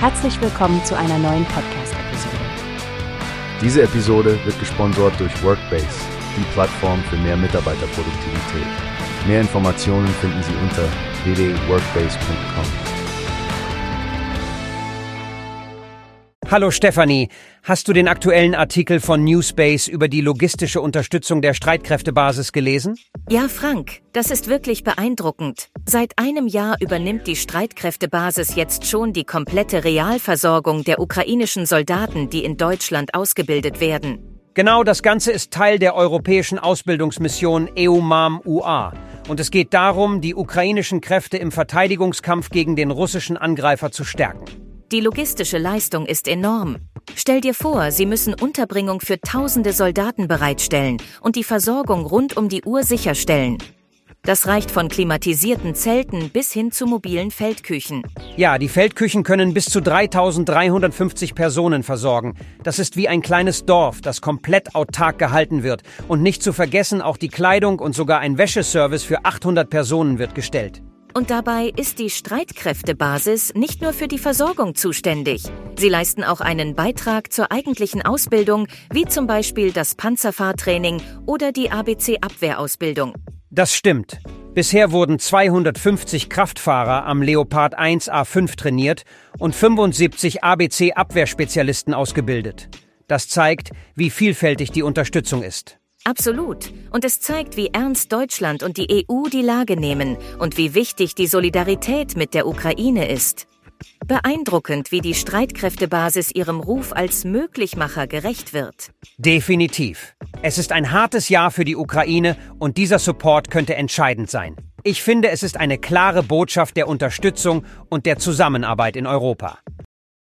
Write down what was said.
Herzlich willkommen zu einer neuen Podcast-Episode. Diese Episode wird gesponsert durch Workbase, die Plattform für mehr Mitarbeiterproduktivität. Mehr Informationen finden Sie unter www.workbase.com. Hallo Stefanie, hast du den aktuellen Artikel von Newspace über die logistische Unterstützung der Streitkräftebasis gelesen? Ja, Frank, das ist wirklich beeindruckend. Seit einem Jahr übernimmt die Streitkräftebasis jetzt schon die komplette Realversorgung der ukrainischen Soldaten, die in Deutschland ausgebildet werden. Genau, das Ganze ist Teil der europäischen Ausbildungsmission EUMAM UA. Und es geht darum, die ukrainischen Kräfte im Verteidigungskampf gegen den russischen Angreifer zu stärken. Die logistische Leistung ist enorm. Stell dir vor, sie müssen Unterbringung für tausende Soldaten bereitstellen und die Versorgung rund um die Uhr sicherstellen. Das reicht von klimatisierten Zelten bis hin zu mobilen Feldküchen. Ja, die Feldküchen können bis zu 3350 Personen versorgen. Das ist wie ein kleines Dorf, das komplett autark gehalten wird. Und nicht zu vergessen, auch die Kleidung und sogar ein Wäscheservice für 800 Personen wird gestellt. Und dabei ist die Streitkräftebasis nicht nur für die Versorgung zuständig. Sie leisten auch einen Beitrag zur eigentlichen Ausbildung, wie zum Beispiel das Panzerfahrtraining oder die ABC-Abwehrausbildung. Das stimmt. Bisher wurden 250 Kraftfahrer am Leopard 1 A5 trainiert und 75 ABC-Abwehrspezialisten ausgebildet. Das zeigt, wie vielfältig die Unterstützung ist. Absolut. Und es zeigt, wie ernst Deutschland und die EU die Lage nehmen und wie wichtig die Solidarität mit der Ukraine ist. Beeindruckend, wie die Streitkräftebasis ihrem Ruf als Möglichmacher gerecht wird. Definitiv. Es ist ein hartes Jahr für die Ukraine und dieser Support könnte entscheidend sein. Ich finde, es ist eine klare Botschaft der Unterstützung und der Zusammenarbeit in Europa.